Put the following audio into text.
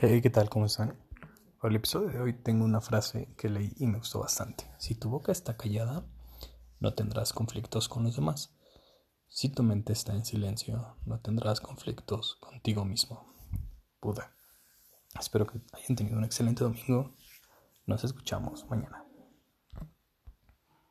Hey, ¿qué tal? ¿Cómo están? Para el episodio de hoy tengo una frase que leí y me gustó bastante. Si tu boca está callada, no tendrás conflictos con los demás. Si tu mente está en silencio, no tendrás conflictos contigo mismo. Buda. Espero que hayan tenido un excelente domingo. Nos escuchamos mañana.